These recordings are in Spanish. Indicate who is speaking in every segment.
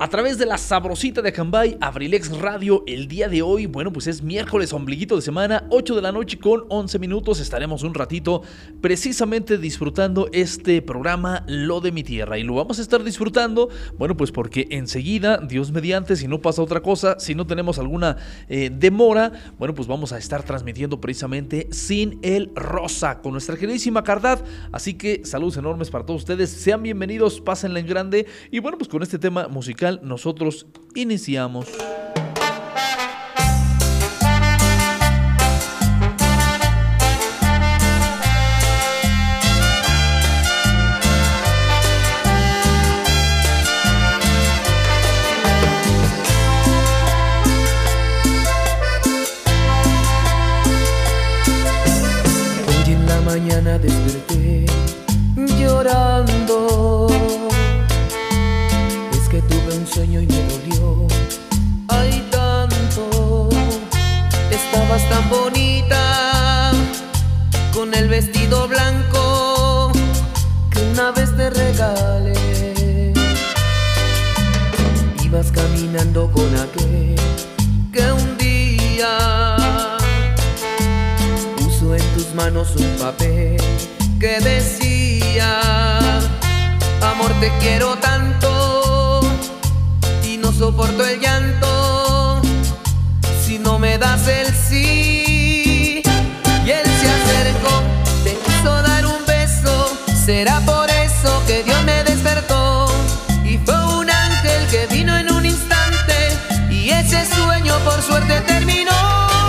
Speaker 1: a través de la sabrosita de Cambay, Abrilex Radio, el día de hoy, bueno, pues es miércoles, ombliguito de semana, 8 de la noche con 11 minutos. Estaremos un ratito precisamente disfrutando este programa, Lo de mi Tierra. Y lo vamos a estar disfrutando, bueno, pues porque enseguida, Dios mediante, si no pasa otra cosa, si no tenemos alguna eh, demora, bueno, pues vamos a estar transmitiendo precisamente sin el rosa con nuestra queridísima Cardad. Así que saludos enormes para todos ustedes, sean bienvenidos, pásenla en grande. Y bueno, pues con este tema musical nosotros iniciamos.
Speaker 2: Y él se acercó, te quiso dar un beso, será por eso que Dios me despertó. Y fue un ángel que vino en un instante y ese sueño por suerte terminó.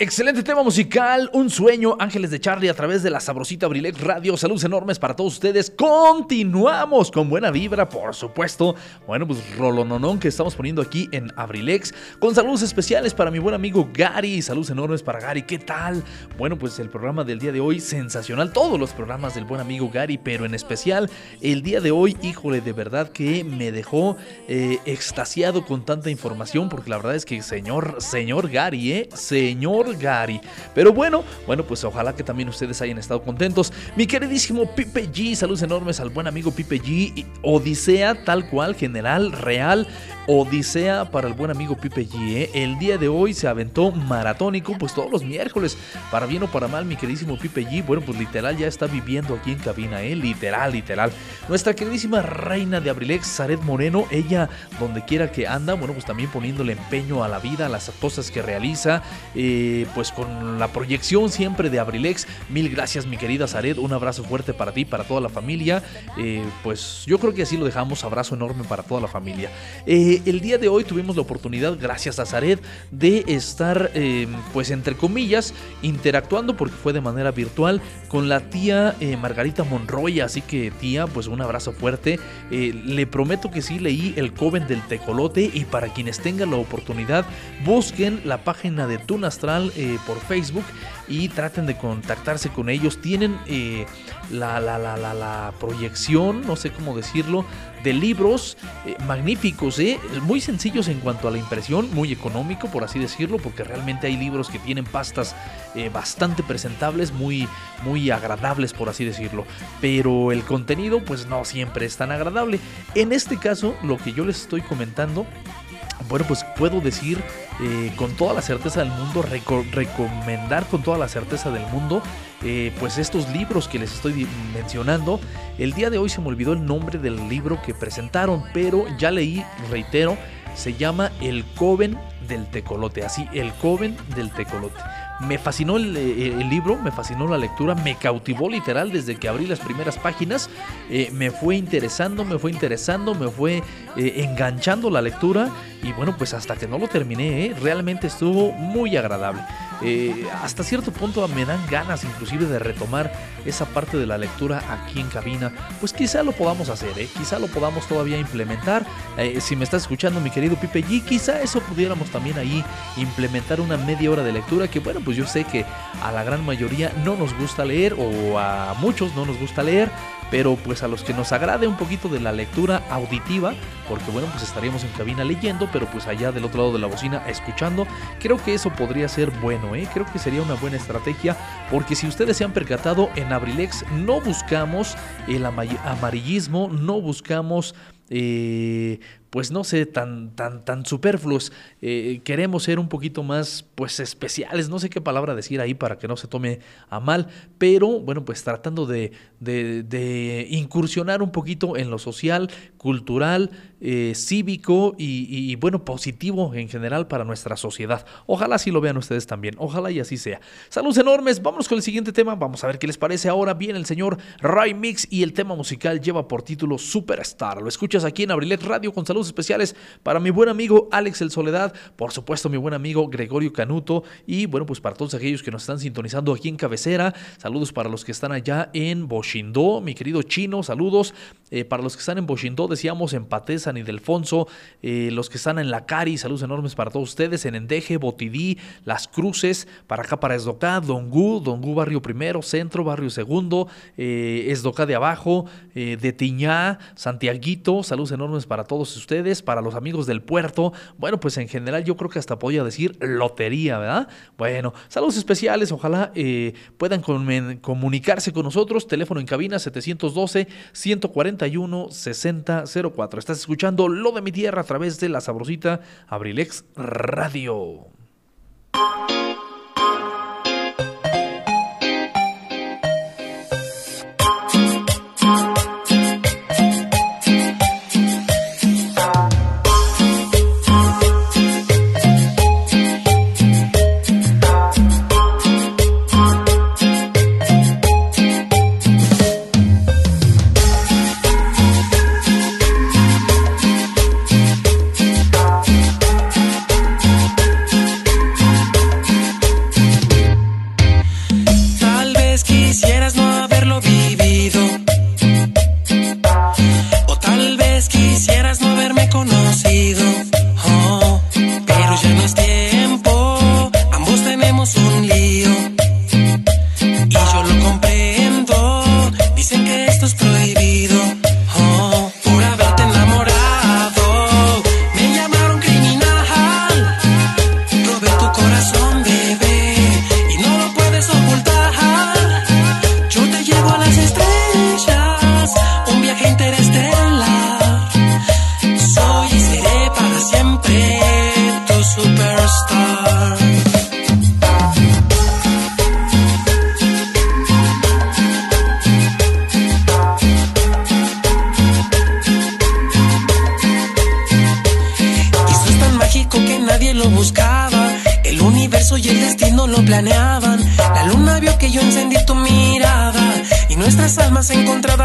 Speaker 1: Excelente tema musical, un sueño, Ángeles de Charlie a través de la sabrosita Abrilex Radio. Saludos enormes para todos ustedes. Continuamos con buena vibra, por supuesto. Bueno, pues rolononón que estamos poniendo aquí en Abrilex. Con saludos especiales para mi buen amigo Gary. Saludos enormes para Gary. ¿Qué tal? Bueno, pues el programa del día de hoy, sensacional. Todos los programas del buen amigo Gary, pero en especial el día de hoy, híjole, de verdad que me dejó eh, extasiado con tanta información, porque la verdad es que señor, señor Gary, ¿eh? Señor Gary. Pero bueno, bueno, pues ojalá que también ustedes hayan estado contentos. Mi queridísimo Pipe G, saludos enormes al buen amigo Pipe G. Odisea tal cual, general, real. Odisea para el buen amigo Pipe G. ¿eh? El día de hoy se aventó maratónico, pues todos los miércoles, para bien o para mal, mi queridísimo Pipe G. Bueno, pues literal ya está viviendo aquí en cabina, ¿eh? literal, literal. Nuestra queridísima reina de Abrilex, Zaret Moreno, ella donde quiera que anda, bueno, pues también poniéndole empeño a la vida, a las cosas que realiza, eh, pues con la proyección siempre de Abrilex. Mil gracias, mi querida Zaret, un abrazo fuerte para ti, para toda la familia. Eh, pues yo creo que así lo dejamos, abrazo enorme para toda la familia. Eh, el día de hoy tuvimos la oportunidad, gracias a Zaret, de estar, em, pues entre comillas, interactuando, porque fue de manera virtual, con la tía eh, Margarita Monroy. Así que, tía, pues un abrazo fuerte. Eh, le prometo que sí leí El Coven del Tecolote. Y para quienes tengan la oportunidad, busquen la página de Tunastral por Facebook y traten de contactarse con ellos. Tienen la, la, la, la, proyección, no sé cómo decirlo, de libros eh, magníficos, ¿eh? Muy sencillos en cuanto a la impresión, muy económico por así decirlo, porque realmente hay libros que tienen pastas eh, bastante presentables, muy, muy agradables por así decirlo, pero el contenido pues no siempre es tan agradable. En este caso, lo que yo les estoy comentando, bueno pues puedo decir eh, con toda la certeza del mundo, recomendar con toda la certeza del mundo, eh, pues estos libros que les estoy mencionando. El día de hoy se me olvidó el nombre del libro que presentaron, pero ya leí, reitero, se llama El Coven del Tecolote, así, El Coven del Tecolote. Me fascinó eh, el, libro, me fascinó la lectura, me cautivó literal desde que abrí las primeras páginas. Eh, me fue interesando, me fue interesando, me fue enganchando la lectura. Y bueno, pues hasta que no lo terminé, realmente estuvo muy agradable. Hasta cierto punto me dan ganas inclusive de retomar esa parte de la lectura aquí en cabina. Pues quizá lo podamos hacer, quizá lo podamos todavía implementar. si me estás escuchando mi querido Pipe G, quizá eso pudiéramos también ahí implementar una media hora de lectura que bueno, pues yo sé que a la gran mayoría no nos gusta leer o a muchos no nos gusta leer, pero pues a los que nos agrade un poquito de la lectura auditiva, porque bueno, pues estaríamos en cabina leyendo, pero pues allá del otro lado de la bocina escuchando, creo que eso podría ser bueno, ¿eh? creo que sería una buena estrategia, porque si ustedes se han percatado, en Abrilex no buscamos el amarillismo, no buscamos... Eh, pues no sé, tan, tan, tan superfluos. Eh, queremos ser un poquito más, pues especiales, no sé qué palabra decir ahí para que no se tome a mal, pero bueno, pues tratando de, de, incursionar un poquito en lo social, cultural, eh, cívico y, bueno, positivo en general para nuestra sociedad. Ojalá así lo vean ustedes también, ojalá y así sea. Saludos enormes, vámonos con el siguiente tema, vamos a ver qué les parece ahora. Bien, el señor Ray Mix y el tema musical lleva por título Superstar. Lo escuchas aquí en Abrilet Radio con especiales para mi buen amigo Alex El Soledad, por supuesto mi buen amigo Gregorio Canuto y bueno, pues para todos aquellos que nos están sintonizando aquí en Cabecera, saludos para los que están allá en Boshindó, mi querido Chino, saludos. Eh, para los que están en Boshindó, decíamos en Paté, San Ildefonso, eh, los que están en La Cari, saludos enormes para todos ustedes, en Endeje, Botidí, Las Cruces, para acá para Esdocá, Dongú, Dongú Barrio Primero, Centro, Barrio Segundo, eh, Esdocá de Abajo, de Tiñá, Santiaguito, saludos enormes para todos para los amigos del puerto. Bueno, pues en general yo creo que hasta podría decir lotería, ¿verdad? Bueno, saludos especiales, ojalá eh, puedan comunicarse con nosotros. Teléfono en cabina 712-141-6004. Estás escuchando Lo de mi tierra a través de la sabrosita Abrilex Radio.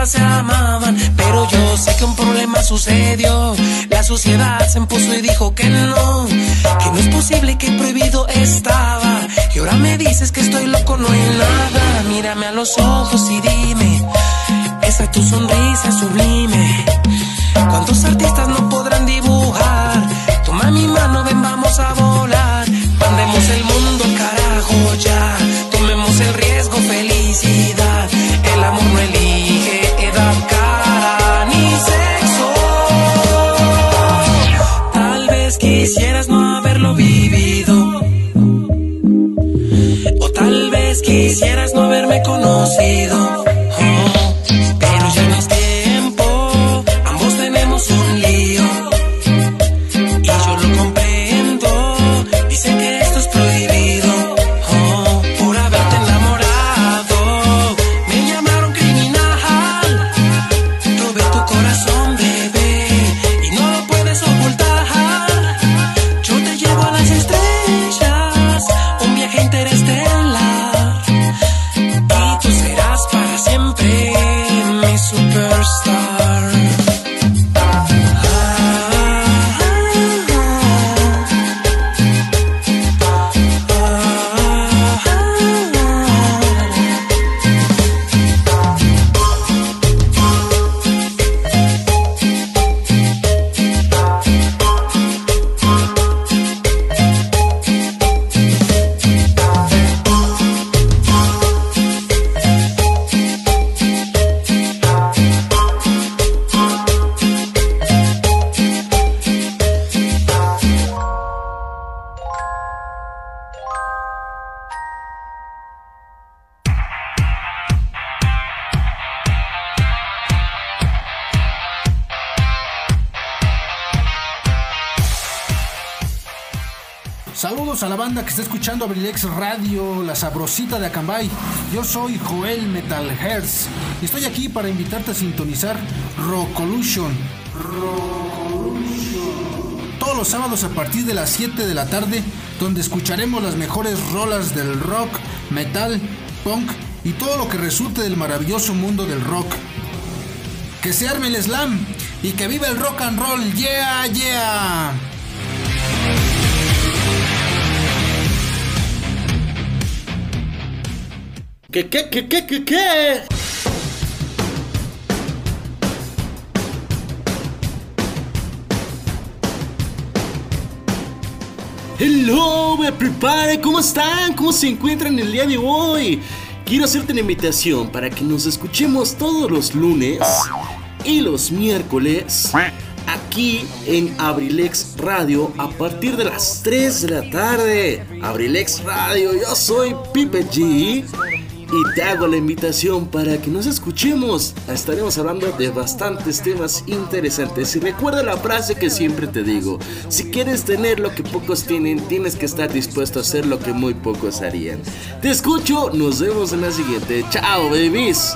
Speaker 3: Se amaban. Pero yo sé que un problema sucedió. La sociedad se impuso y dijo que no, que no es posible que prohibido estaba. Y ahora me dices que estoy loco, no hay nada. Mírame a los ojos y dime, esa es tu sonrisa sublime. ¿Cuántos artistas no podrán
Speaker 4: Saludos a la banda que está escuchando Abrilex Radio, la sabrosita de Acambay. Yo soy Joel Metal Hertz y estoy aquí para invitarte a sintonizar Rockolution. Rockolution. Todos los sábados a partir de las 7 de la tarde, donde escucharemos las mejores rolas del rock, metal, punk y todo lo que resulte del maravilloso mundo del rock. Que se arme el slam y que viva el rock and roll. Yeah, yeah.
Speaker 5: ¿Qué, qué, qué, qué, qué, qué? Hello, me prepare, ¿cómo están? ¿Cómo se encuentran el día de hoy? Quiero hacerte una invitación para que nos escuchemos todos los lunes y los miércoles aquí en Abrilex Radio a partir de las 3 de la tarde. Abrilex Radio, yo soy Pipe G y te hago la invitación para que nos escuchemos. Estaremos hablando de bastantes temas interesantes. Y recuerda la frase que siempre te digo: si quieres tener lo que pocos tienen, tienes que estar dispuesto a hacer lo que muy pocos harían. Te escucho, nos vemos en la siguiente. Chao, babies.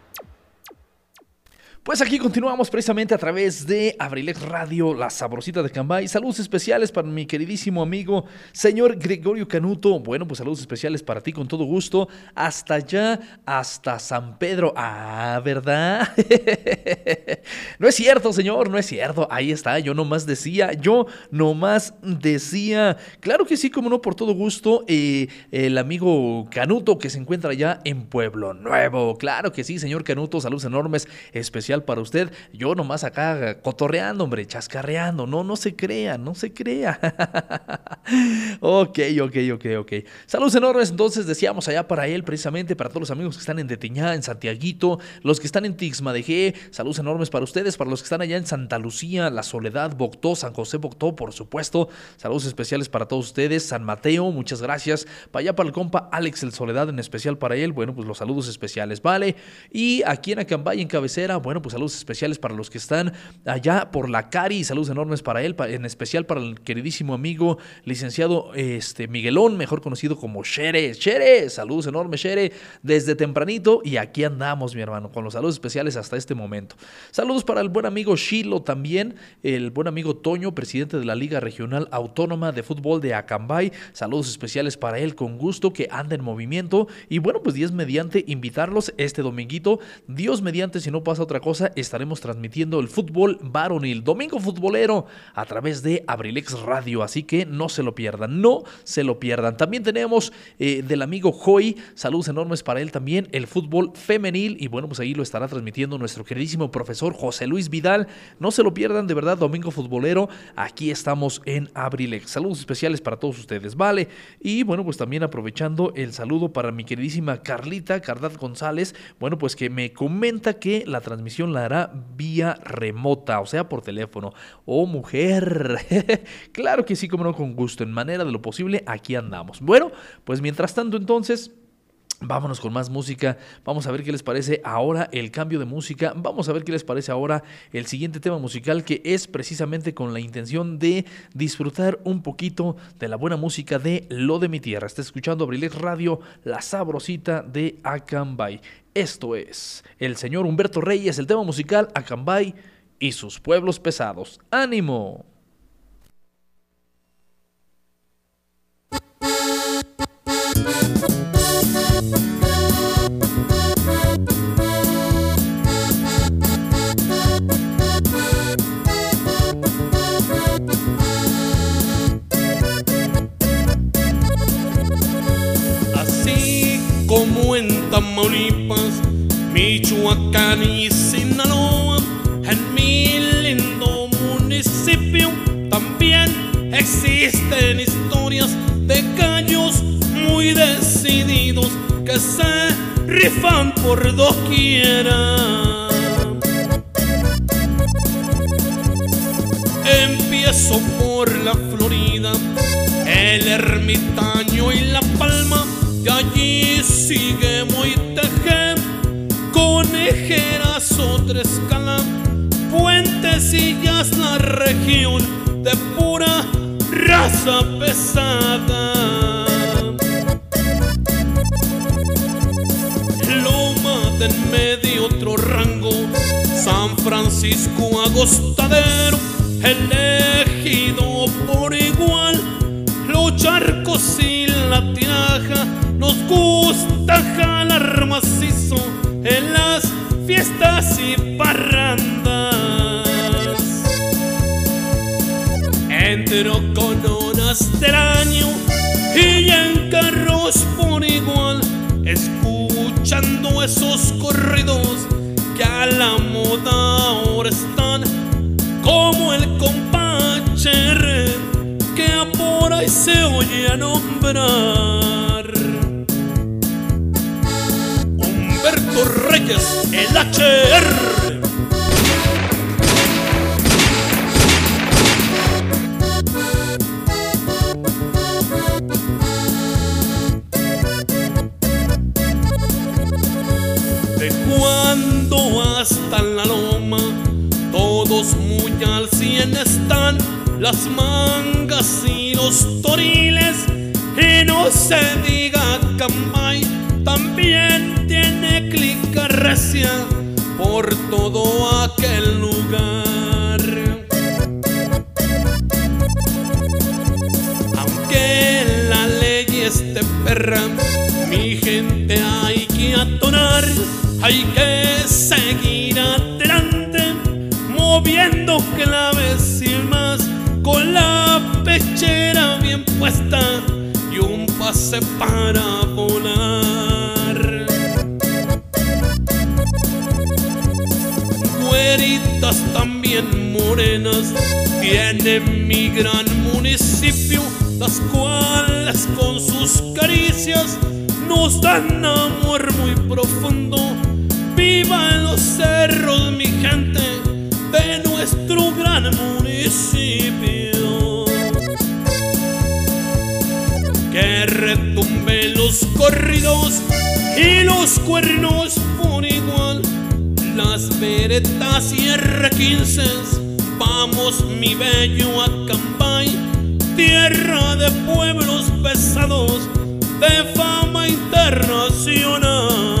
Speaker 1: Pues aquí continuamos precisamente a través de Abrilex Radio, la sabrosita de Cambay. Saludos especiales para mi queridísimo amigo, señor Gregorio Canuto. Bueno, pues saludos especiales para ti con todo gusto. Hasta allá, hasta San Pedro. Ah, ¿verdad? no es cierto, señor, no es cierto. Ahí está, yo nomás decía, yo nomás decía. Claro que sí, como no, por todo gusto. eh, el amigo Canuto que se encuentra allá en Pueblo Nuevo. Claro que sí, señor Canuto, saludos enormes, para usted. Yo nomás acá cotorreando, hombre, chascarreando. No, no se crea, no se crea. ok, ok, ok, ok. Saludos enormes, entonces decíamos allá para él, precisamente para todos los amigos que están en Detiñá, en Santiaguito, los que están en Tixma de G. Saludos enormes para ustedes, para los que están allá en Santa Lucía, La Soledad, Boctó, San José Boctó, por supuesto. Saludos especiales para todos ustedes. San Mateo, muchas gracias. Para allá para el compa Alex el Soledad, en especial para él. Bueno, pues los saludos especiales, ¿vale? Y aquí en Acambay, en cabecera, bueno, pues saludos especiales para los que están allá por la Cari. Saludos enormes para él, en especial para el queridísimo amigo licenciado este, Miguelón, mejor conocido como Shere. Shere, saludos enormes, Shere, desde tempranito. Y aquí andamos, mi hermano, con los saludos especiales hasta este momento. Saludos para el buen amigo Shilo también, el buen amigo Toño, presidente de la Liga Regional Autónoma de Fútbol de Acambay. Saludos especiales para él, con gusto, que anda en movimiento. Y bueno, pues 10 mediante invitarlos este dominguito. Dios mediante, si no pasa otra cosa, estaremos transmitiendo el fútbol varonil, domingo futbolero, a través de Abrilex Radio. Así que no se lo pierdan, no se lo pierdan. También tenemos eh, del amigo Joy, saludos enormes para él también, el fútbol femenil. Y bueno, pues ahí lo estará transmitiendo nuestro queridísimo profesor José Luis Vidal. No se lo pierdan, de verdad, domingo futbolero. Aquí estamos en Abrilex. Saludos especiales para todos ustedes, ¿vale? Y bueno, pues también aprovechando el saludo para mi queridísima Carlita Cardat González. Bueno, pues que me comenta que la transmisión la hará vía remota, o sea, por teléfono. Oh, mujer. claro que sí, como no, con gusto. En manera de lo posible, aquí andamos. Bueno, pues mientras tanto, entonces. Vámonos con más música. Vamos a ver qué les parece ahora el cambio de música. Vamos a ver qué les parece ahora el siguiente tema musical que es precisamente con la intención de disfrutar un poquito de la buena música de Lo de mi tierra. Está escuchando Abrilex Radio, la sabrosita de Acambay. Esto es el señor Humberto Reyes, el tema musical Acambay y sus pueblos pesados. ¡Ánimo!
Speaker 6: Tamaulipas, Michoacán y Sinaloa. En mi lindo municipio también existen historias de gallos muy decididos que se rifan por doquiera. Empiezo por la Florida, el ermitaño y la palma y allí sigue conejeras otra escala, puentes y ya es la región de pura raza pesada. Loma de medio otro rango, San Francisco Agostadero, elegido por igual, los charcos y la tinaja nos gusta fiestas y parrandas. Entro con horas del año y en carros por igual, escuchando esos corridos que a la moda ahora están, como el compache que por ahí se oye a nombrar. El HR. De cuando hasta la loma, todos muy al cien están, las mangas y los toriles, y no se diga Cambay, también por todo aquel lugar. Aunque la ley esté perra, mi gente hay que atonar, hay que seguir adelante, moviendo claves y más, con la pechera bien puesta y un pase para volar. Morenas, tiene mi gran municipio, las cuales con sus caricias nos dan amor muy profundo. Viva en los cerros mi gente, nuestro gran municipio. Que retumbe los corridos y los cuernos por igual. Las veretas y R15, vamos mi bello Acambay, tierra de pueblos pesados de fama internacional.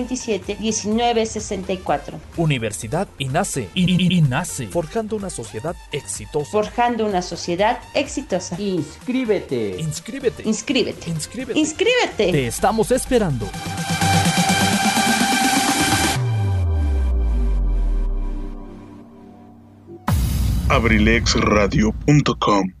Speaker 7: 127 1964.
Speaker 1: Universidad INACE. INACE. Forjando una sociedad exitosa.
Speaker 7: Forjando una sociedad exitosa.
Speaker 8: Inscríbete.
Speaker 1: Inscríbete.
Speaker 7: Inscríbete.
Speaker 1: Inscríbete.
Speaker 7: Inscríbete.
Speaker 1: Te estamos esperando.
Speaker 9: abrilexradio.com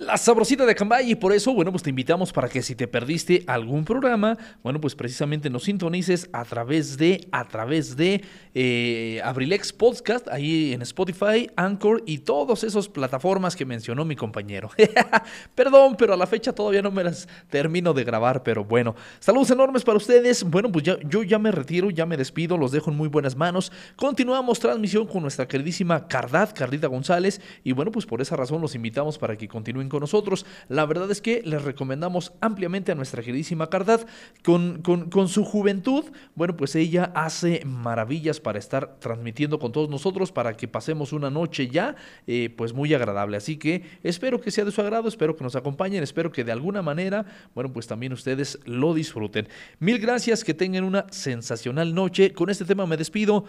Speaker 1: La sabrosita de Cambay y por eso, bueno, pues te invitamos para que si te perdiste algún programa, bueno, pues precisamente nos sintonices a través de, a través de eh, Abrilex Podcast, ahí en Spotify, Anchor y todas esas plataformas que mencionó mi compañero. Perdón, pero a la fecha todavía no me las termino de grabar, pero bueno, saludos enormes para ustedes. Bueno, pues ya, yo ya me retiro, ya me despido, los dejo en muy buenas manos. Continuamos transmisión con nuestra queridísima Cardat, Carlita González, y bueno, pues por esa razón los invitamos para que continúen con nosotros. La verdad es que les recomendamos ampliamente a nuestra queridísima Cardad. Con, con, su juventud, bueno, pues ella hace maravillas para estar transmitiendo con todos nosotros, para que pasemos una noche ya, eh, pues muy agradable. Así que espero que sea de su agrado, espero que nos acompañen, espero que de alguna manera, bueno, pues también ustedes lo disfruten. Mil gracias, que tengan una sensacional noche. Con este tema me despido.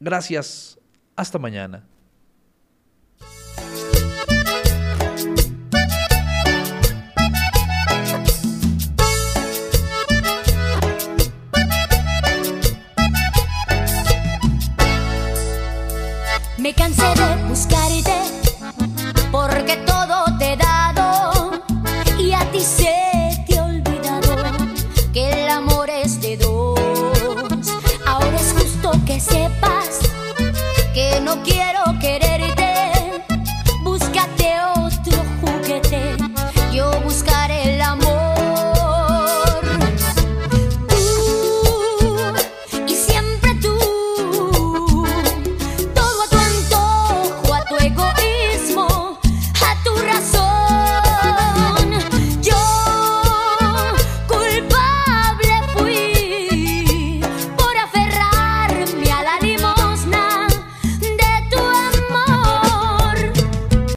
Speaker 1: Gracias. Hasta mañana.
Speaker 9: Me cansé de buscarte porque todo te he dado y a ti se te ha olvidado que el amor es de dos. Ahora es justo que sepas que no quiero